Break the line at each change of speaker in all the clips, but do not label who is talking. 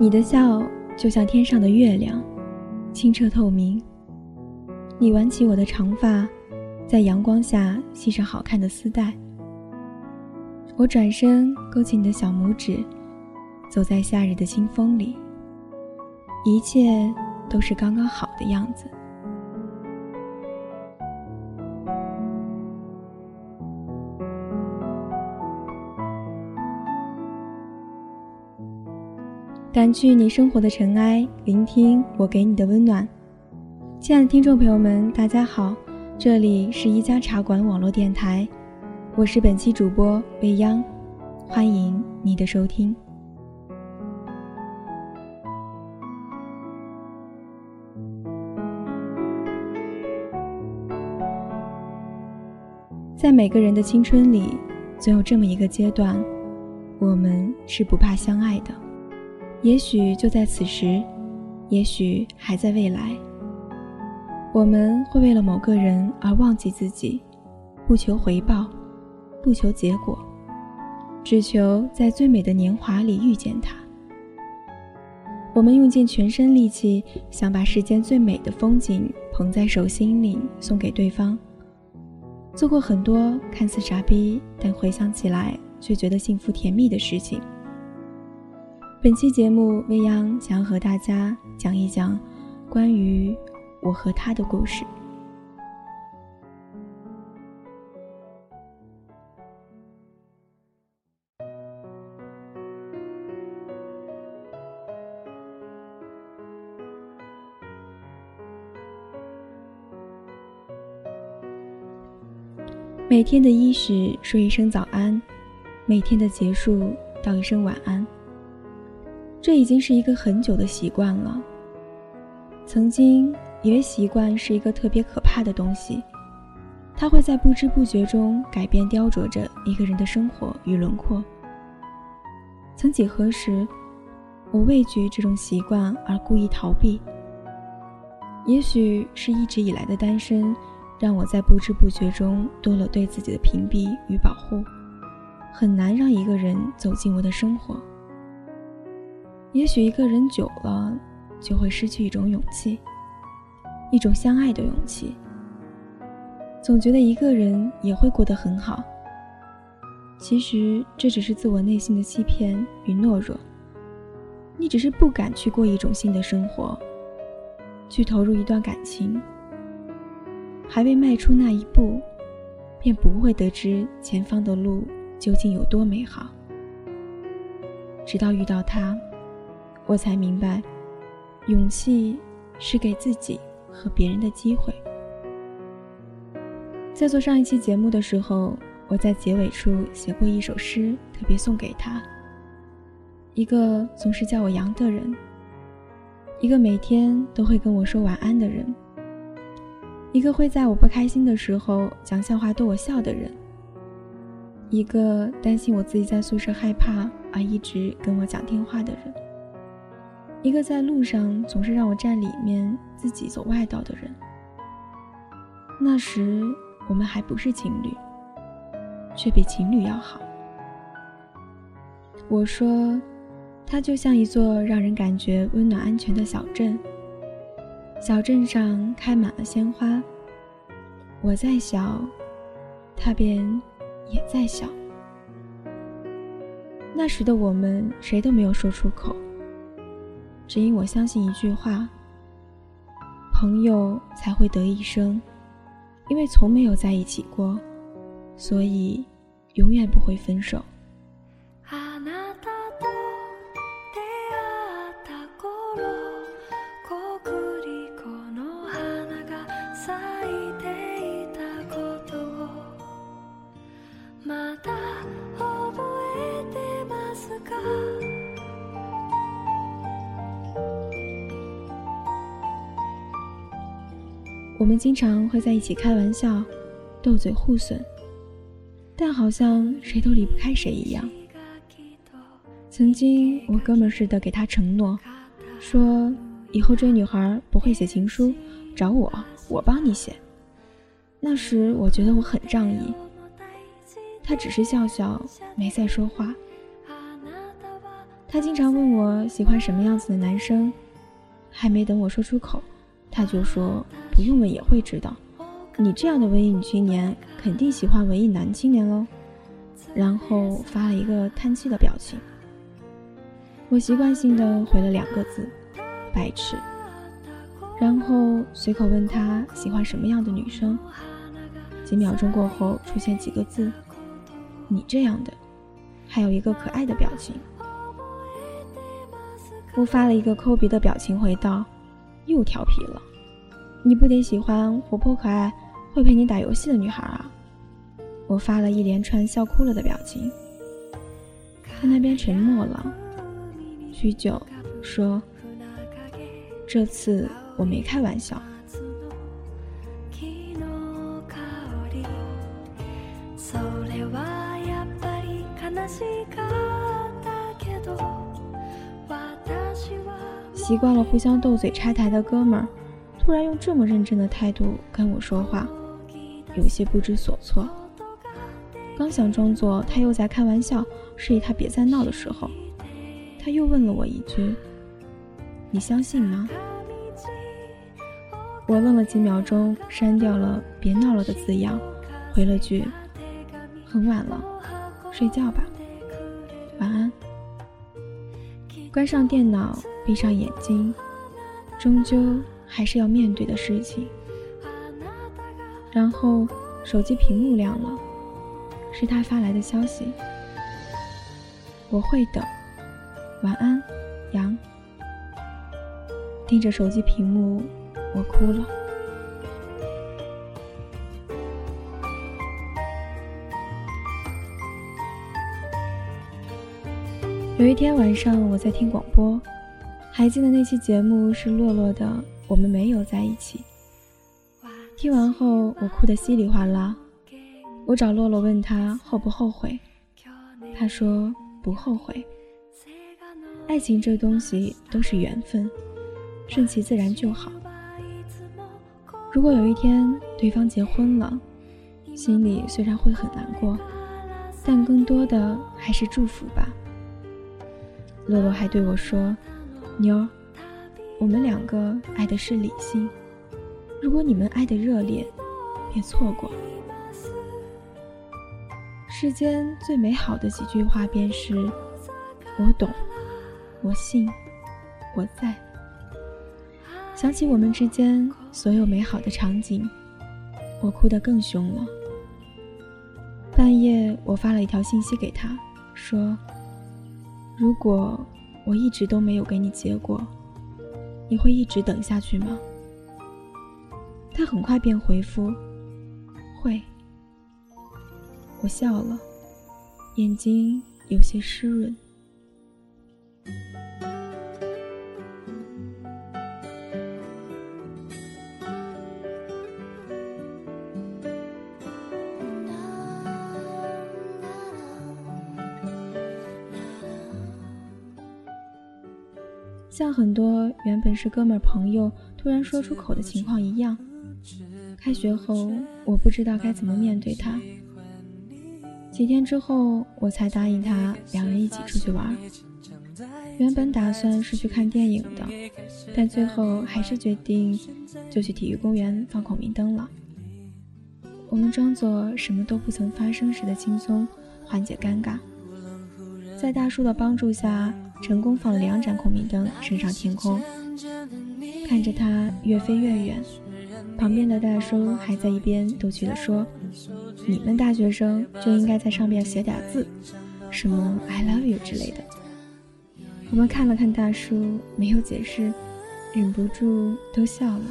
你的笑就像天上的月亮，清澈透明。你挽起我的长发，在阳光下系上好看的丝带。我转身勾起你的小拇指，走在夏日的清风里，一切都是刚刚好的样子。掸去你生活的尘埃，聆听我给你的温暖。亲爱的听众朋友们，大家好，这里是一家茶馆网络电台，我是本期主播未央，欢迎你的收听。在每个人的青春里，总有这么一个阶段，我们是不怕相爱的。也许就在此时，也许还在未来，我们会为了某个人而忘记自己，不求回报，不求结果，只求在最美的年华里遇见他。我们用尽全身力气，想把世间最美的风景捧在手心里送给对方，做过很多看似傻逼，但回想起来却觉得幸福甜蜜的事情。本期节目，未央想要和大家讲一讲关于我和他的故事。每天的伊始说一声早安，每天的结束道一声晚安。这已经是一个很久的习惯了。曾经以为习惯是一个特别可怕的东西，它会在不知不觉中改变、雕琢着一个人的生活与轮廓。曾几何时，我畏惧这种习惯而故意逃避。也许是一直以来的单身，让我在不知不觉中多了对自己的屏蔽与保护，很难让一个人走进我的生活。也许一个人久了，就会失去一种勇气，一种相爱的勇气。总觉得一个人也会过得很好，其实这只是自我内心的欺骗与懦弱。你只是不敢去过一种新的生活，去投入一段感情，还未迈出那一步，便不会得知前方的路究竟有多美好。直到遇到他。我才明白，勇气是给自己和别人的机会。在做上一期节目的时候，我在结尾处写过一首诗，特别送给他。一个总是叫我杨的人，一个每天都会跟我说晚安的人，一个会在我不开心的时候讲笑话逗我笑的人，一个担心我自己在宿舍害怕而一直跟我讲电话的人。一个在路上总是让我站里面，自己走外道的人。那时我们还不是情侣，却比情侣要好。我说，它就像一座让人感觉温暖安全的小镇。小镇上开满了鲜花。我在小，他便也在小。那时的我们，谁都没有说出口。只因我相信一句话：朋友才会得一生，因为从没有在一起过，所以永远不会分手。经常会在一起开玩笑，斗嘴互损，但好像谁都离不开谁一样。曾经我哥们似的给他承诺，说以后追女孩不会写情书，找我，我帮你写。那时我觉得我很仗义，他只是笑笑，没再说话。他经常问我喜欢什么样子的男生，还没等我说出口，他就说不用问也会知道，你这样的文艺女青年肯定喜欢文艺男青年喽。然后发了一个叹气的表情。我习惯性的回了两个字：白痴。然后随口问他喜欢什么样的女生。几秒钟过后，出现几个字：你这样的，还有一个可爱的表情。我发了一个抠鼻的表情回道：又调皮了，你不得喜欢活泼可爱、会陪你打游戏的女孩啊？我发了一连串笑哭了的表情。他那边沉默了许久，说：“这次。”我没开玩笑。习惯了互相斗嘴拆台的哥们儿，突然用这么认真的态度跟我说话，有些不知所措。刚想装作他又在开玩笑，示意他别再闹的时候，他又问了我一句：“你相信吗？”我愣了几秒钟，删掉了“别闹了”的字样，回了句：“很晚了，睡觉吧，晚安。”关上电脑，闭上眼睛，终究还是要面对的事情。然后手机屏幕亮了，是他发来的消息：“我会等，晚安，杨。”盯着手机屏幕。我哭了。有一天晚上，我在听广播，还记得那期节目是洛洛的《我们没有在一起》。听完后，我哭得稀里哗啦。我找洛洛问他后不后悔，他说不后悔。爱情这东西都是缘分，顺其自然就好。如果有一天对方结婚了，心里虽然会很难过，但更多的还是祝福吧。洛洛还对我说：“妞儿，我们两个爱的是理性，如果你们爱的热烈，别错过。”世间最美好的几句话便是：“我懂，我信，我在。”想起我们之间所有美好的场景，我哭得更凶了。半夜，我发了一条信息给他，说：“如果我一直都没有给你结果，你会一直等下去吗？”他很快便回复：“会。”我笑了，眼睛有些湿润。像很多原本是哥们朋友突然说出口的情况一样，开学后我不知道该怎么面对他。几天之后，我才答应他两人一起出去玩。原本打算是去看电影的，但最后还是决定就去体育公园放孔明灯了。我们装作什么都不曾发生时的轻松，缓解尴尬。在大叔的帮助下。成功放了两盏孔明灯，升上天空，看着它越飞越远。旁边的大叔还在一边逗趣地说：“你们大学生就应该在上面写点字，什么 ‘I love you’ 之类的。”我们看了看大叔，没有解释，忍不住都笑了。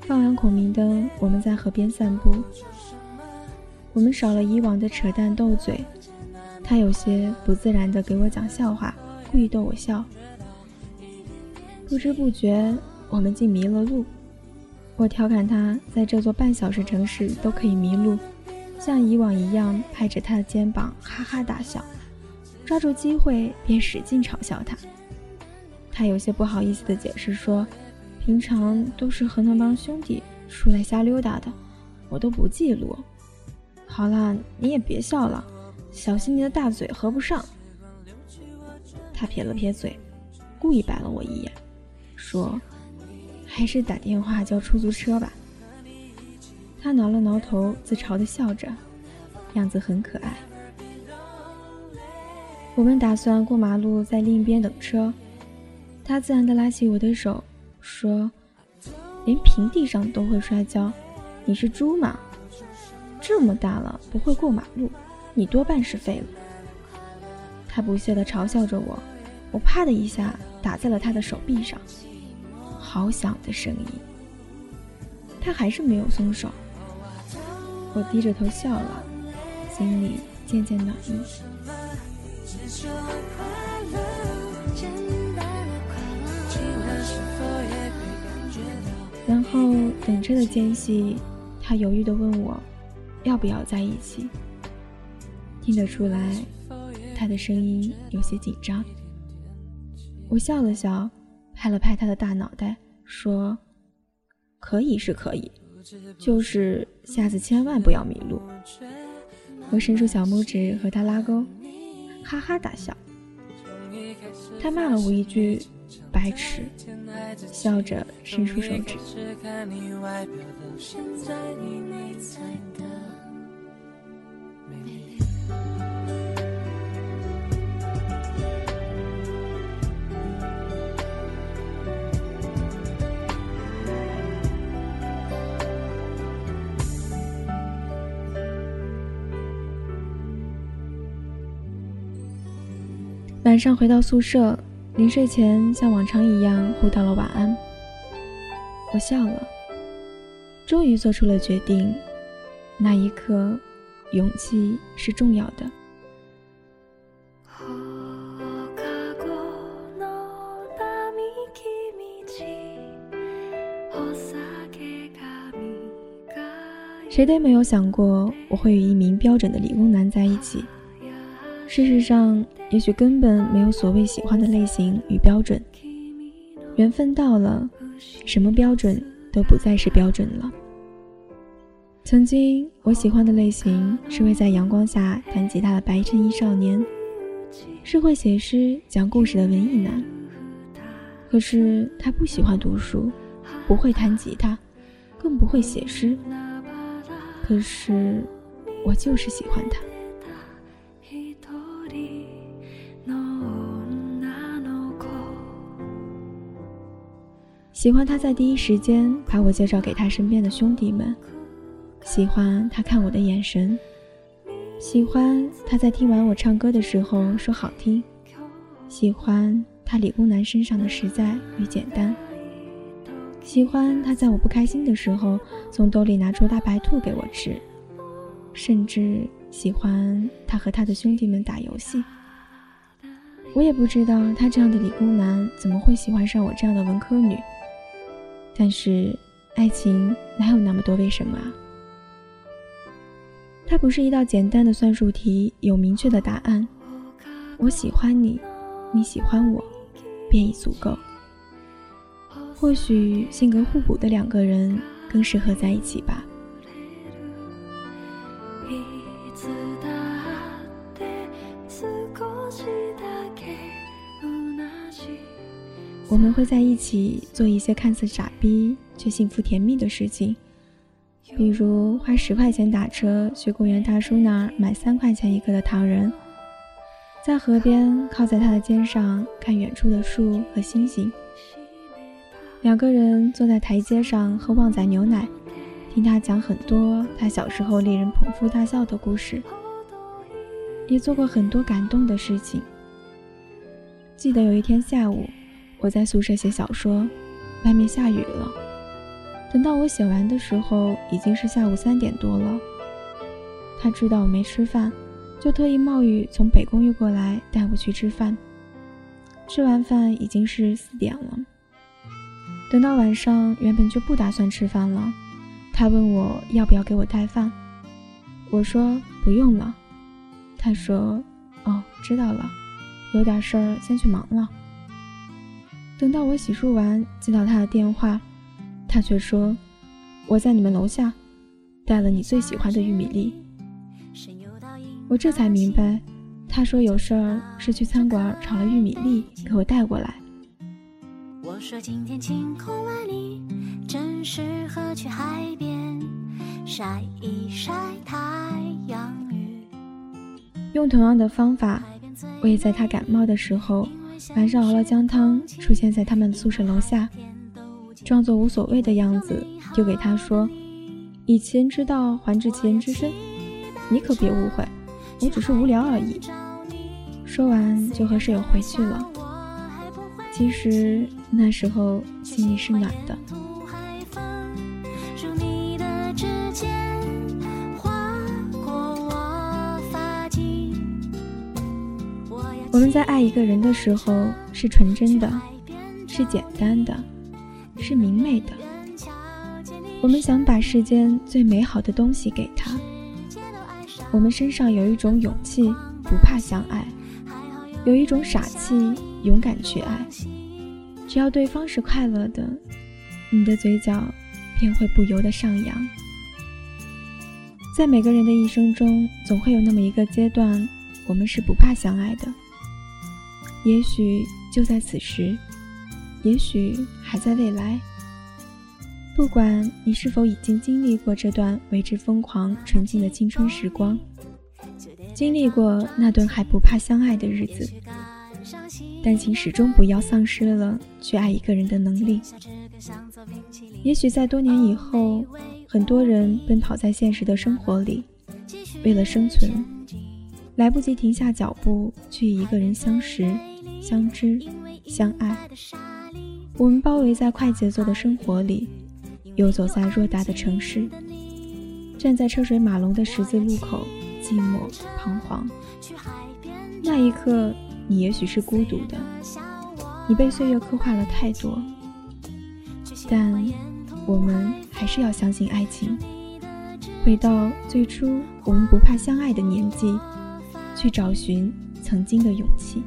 放完孔明灯，我们在河边散步。我们少了以往的扯淡斗嘴。他有些不自然地给我讲笑话，故意逗我笑。不知不觉，我们竟迷了路。我调侃他，在这座半小时城市都可以迷路，像以往一样拍着他的肩膀哈哈大笑，抓住机会便使劲嘲笑他。他有些不好意思地解释说：“平常都是和那帮兄弟出来瞎溜达的，我都不记录。”好了，你也别笑了。小心你的大嘴合不上。他撇了撇嘴，故意白了我一眼，说：“还是打电话叫出租车吧。”他挠了挠头，自嘲的笑着，样子很可爱。我们打算过马路，在另一边等车。他自然的拉起我的手，说：“连平地上都会摔跤，你是猪吗？这么大了不会过马路，你多半是废了。”他不屑地嘲笑着我，我啪的一下打在了他的手臂上，好响的声音。他还是没有松手。我低着头笑了，心里渐渐暖意。然后等车的间隙，他犹豫地问我，要不要在一起？听得出来，他的声音有些紧张。我笑了笑，拍了拍他的大脑袋，说：“可以是可以。”就是下次千万不要迷路。我伸出小拇指和他拉钩，哈哈大笑。他骂了我一句“白痴”，笑着伸出手指。晚上回到宿舍，临睡前像往常一样互道了晚安。我笑了，终于做出了决定。那一刻，勇气是重要的。谁都没有想过我会与一名标准的理工男在一起。事实上，也许根本没有所谓喜欢的类型与标准。缘分到了，什么标准都不再是标准了。曾经我喜欢的类型是会在阳光下弹吉他的白衬衣少年，是会写诗讲故事的文艺男。可是他不喜欢读书，不会弹吉他，更不会写诗。可是我就是喜欢他。喜欢他在第一时间把我介绍给他身边的兄弟们，喜欢他看我的眼神，喜欢他在听完我唱歌的时候说好听，喜欢他理工男身上的实在与简单，喜欢他在我不开心的时候从兜里拿出大白兔给我吃，甚至喜欢他和他的兄弟们打游戏。我也不知道他这样的理工男怎么会喜欢上我这样的文科女。但是，爱情哪有那么多为什么啊？它不是一道简单的算术题，有明确的答案。我喜欢你，你喜欢我，便已足够。或许性格互补的两个人更适合在一起吧。我们会在一起做一些看似傻逼却幸福甜蜜的事情，比如花十块钱打车去公园大叔那儿买三块钱一个的糖人，在河边靠在他的肩上看远处的树和星星。两个人坐在台阶上喝旺仔牛奶，听他讲很多他小时候令人捧腹大笑的故事，也做过很多感动的事情。记得有一天下午。我在宿舍写小说，外面下雨了。等到我写完的时候，已经是下午三点多了。他知道我没吃饭，就特意冒雨从北公寓过来带我去吃饭。吃完饭已经是四点了。等到晚上，原本就不打算吃饭了。他问我要不要给我带饭，我说不用了。他说：“哦，知道了，有点事儿，先去忙了。”等到我洗漱完，接到他的电话，他却说：“我在你们楼下，带了你最喜欢的玉米粒。”我这才明白，他。说有事儿是去餐馆炒了玉米粒，给我带过来。
我说今天晴空万里，正适合去海边晒一晒太阳雨。
用同样的方法，我也在他感冒的时候，晚上熬了姜汤，出现在他们宿舍楼下，装作无所谓的样子，丢给他说：“以其人之道还治其人之身，你可别误会，我只是无聊而已。”说完就和室友回去了。其实那时候心里是暖的。我们在爱一个人的时候是纯真的，是简单的，是明媚的。我们想把世间最美好的东西给他。我们身上有一种勇气，不怕相爱。有一种傻气，勇敢去爱。只要对方是快乐的，你的嘴角便会不由得上扬。在每个人的一生中，总会有那么一个阶段，我们是不怕相爱的。也许就在此时，也许还在未来。不管你是否已经经历过这段为之疯狂、纯净的青春时光。经历过那段还不怕相爱的日子，但请始终不要丧失了去爱一个人的能力。也许在多年以后，很多人奔跑在现实的生活里，为了生存，来不及停下脚步去与一个人相识、相知、相爱。我们包围在快节奏的生活里，游走在偌大的城市，站在车水马龙的十字路口。寂寞彷徨，那一刻，你也许是孤独的，你被岁月刻画了太多。但我们还是要相信爱情，回到最初我们不怕相爱的年纪，去找寻曾经的勇气。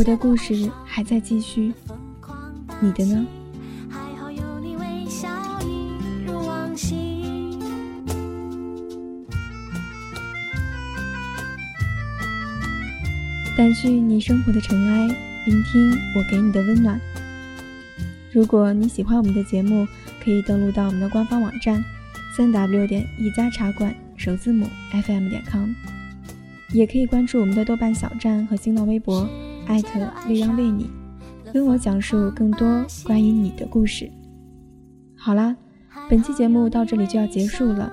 我
的故事还在继续，你的呢？掸去你生活的尘埃，聆听我给你的温暖。如果你喜欢我们的节目，可以登录到我们的官方网站：三 w 点一家茶馆首字母 fm 点 com，也可以关注我们的豆瓣小站和新浪微博。艾特未央为你，跟我讲述更多关于你的故事。好啦，本期节目到这里就要结束了。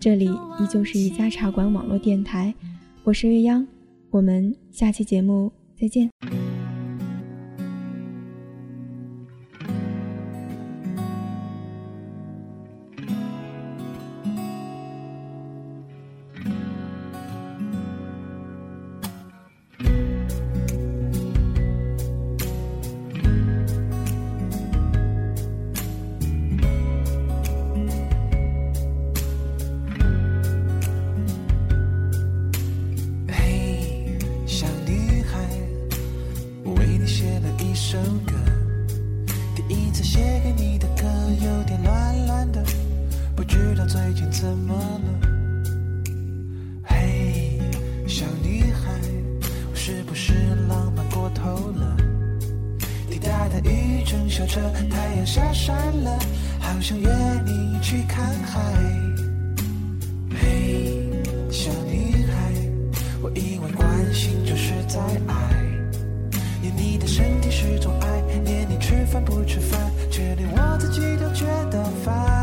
这里依旧是一家茶馆网络电台，我是未央，我们下期节目再见。
知道最近怎么了。嘿，小女孩，我是不是浪漫过头了？滴答的雨正下着，太阳下山了，好想约你去看海。嘿，小女孩，我以为关心就是在爱，念你的身体是种爱，念你吃饭不吃饭，却连我自己都觉得烦。